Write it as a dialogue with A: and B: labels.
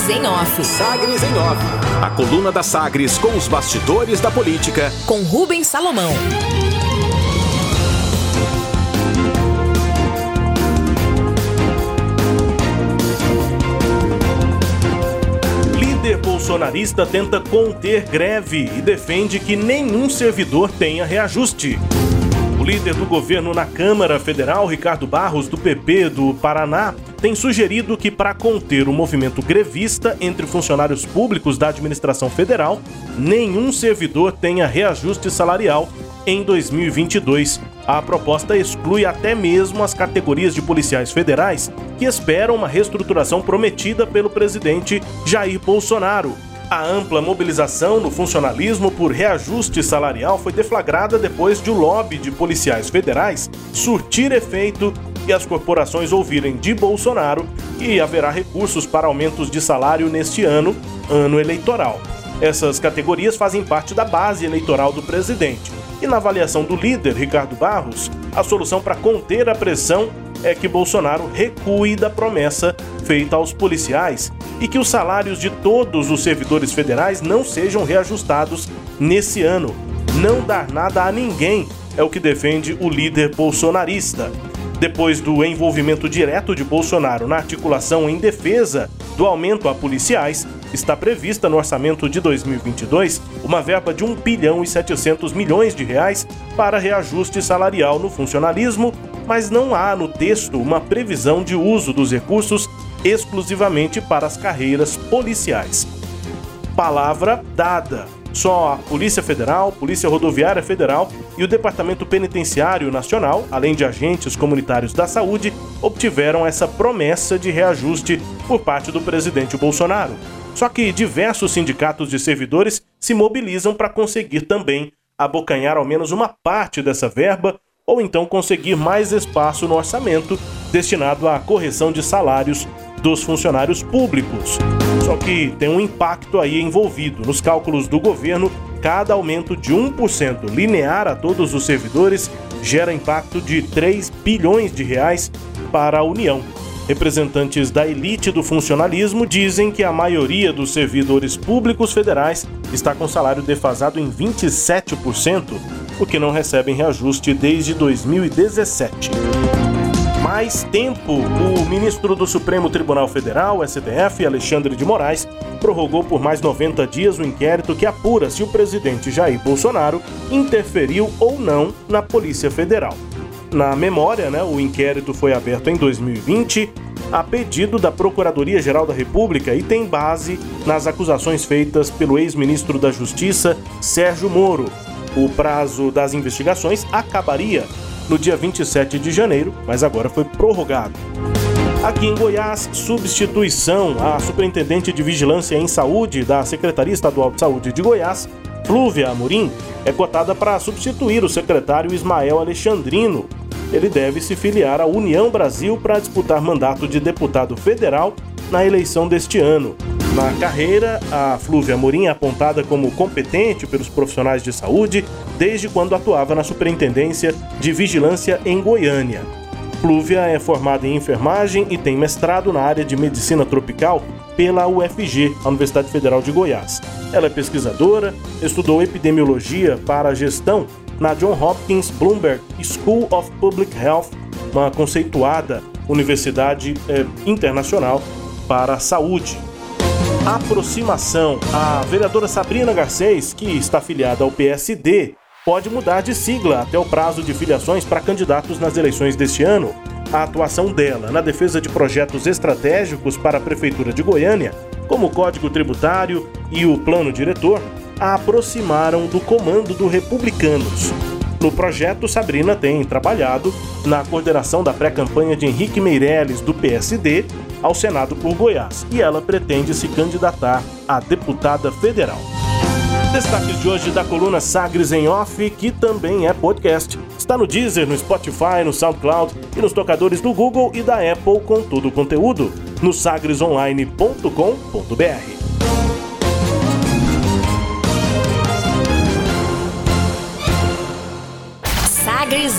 A: Sagres em Off.
B: Sagres em Off. A coluna da Sagres com os bastidores da política.
A: Com Rubens Salomão.
C: Líder bolsonarista tenta conter greve e defende que nenhum servidor tenha reajuste. Líder do governo na Câmara Federal, Ricardo Barros, do PP do Paraná, tem sugerido que, para conter o movimento grevista entre funcionários públicos da administração federal, nenhum servidor tenha reajuste salarial em 2022. A proposta exclui até mesmo as categorias de policiais federais que esperam uma reestruturação prometida pelo presidente Jair Bolsonaro. A ampla mobilização no funcionalismo por reajuste salarial foi deflagrada depois de o lobby de policiais federais surtir efeito e as corporações ouvirem de Bolsonaro que haverá recursos para aumentos de salário neste ano, ano eleitoral. Essas categorias fazem parte da base eleitoral do presidente. E na avaliação do líder, Ricardo Barros, a solução para conter a pressão é que Bolsonaro recue da promessa feita aos policiais e que os salários de todos os servidores federais não sejam reajustados nesse ano. Não dar nada a ninguém é o que defende o líder bolsonarista. Depois do envolvimento direto de Bolsonaro na articulação em defesa do aumento a policiais, está prevista no orçamento de 2022 uma verba de 1 bilhão e 700 milhões de reais para reajuste salarial no funcionalismo, mas não há no texto uma previsão de uso dos recursos exclusivamente para as carreiras policiais. Palavra dada. Só a Polícia Federal, Polícia Rodoviária Federal e o Departamento Penitenciário Nacional, além de agentes comunitários da saúde, obtiveram essa promessa de reajuste por parte do presidente Bolsonaro. Só que diversos sindicatos de servidores se mobilizam para conseguir também abocanhar ao menos uma parte dessa verba ou então conseguir mais espaço no orçamento destinado à correção de salários dos funcionários públicos. Só que tem um impacto aí envolvido. Nos cálculos do governo, cada aumento de 1% linear a todos os servidores gera impacto de 3 bilhões de reais para a União. Representantes da elite do funcionalismo dizem que a maioria dos servidores públicos federais está com salário defasado em 27%, porque não recebem reajuste desde 2017 mais tempo. O ministro do Supremo Tribunal Federal, STF, Alexandre de Moraes, prorrogou por mais 90 dias o inquérito que apura se o presidente Jair Bolsonaro interferiu ou não na Polícia Federal. Na memória, né, o inquérito foi aberto em 2020 a pedido da Procuradoria-Geral da República e tem base nas acusações feitas pelo ex-ministro da Justiça, Sérgio Moro. O prazo das investigações acabaria no dia 27 de janeiro, mas agora foi prorrogado. Aqui em Goiás, substituição à superintendente de vigilância em saúde da Secretaria Estadual de Saúde de Goiás, Flúvia Amorim, é cotada para substituir o secretário Ismael Alexandrino. Ele deve se filiar à União Brasil para disputar mandato de deputado federal na eleição deste ano. Na carreira, a Flúvia Amorim é apontada como competente pelos profissionais de saúde desde quando atuava na Superintendência de Vigilância em Goiânia. Flúvia é formada em enfermagem e tem mestrado na área de medicina tropical pela UFG, a Universidade Federal de Goiás. Ela é pesquisadora, estudou epidemiologia para gestão na John Hopkins Bloomberg School of Public Health, uma conceituada universidade eh, internacional para a saúde aproximação. A vereadora Sabrina Garcês, que está afiliada ao PSD, pode mudar de sigla até o prazo de filiações para candidatos nas eleições deste ano. A atuação dela na defesa de projetos estratégicos para a Prefeitura de Goiânia, como o Código Tributário e o Plano Diretor, a aproximaram do comando do Republicanos. No projeto, Sabrina tem trabalhado na coordenação da pré-campanha de Henrique Meirelles, do PSD, ao Senado por Goiás, e ela pretende se candidatar a deputada federal. Destaques de hoje da coluna Sagres em Off, que também é podcast. Está no Deezer, no Spotify, no SoundCloud e nos tocadores do Google e da Apple com todo o conteúdo no sagresonline.com.br.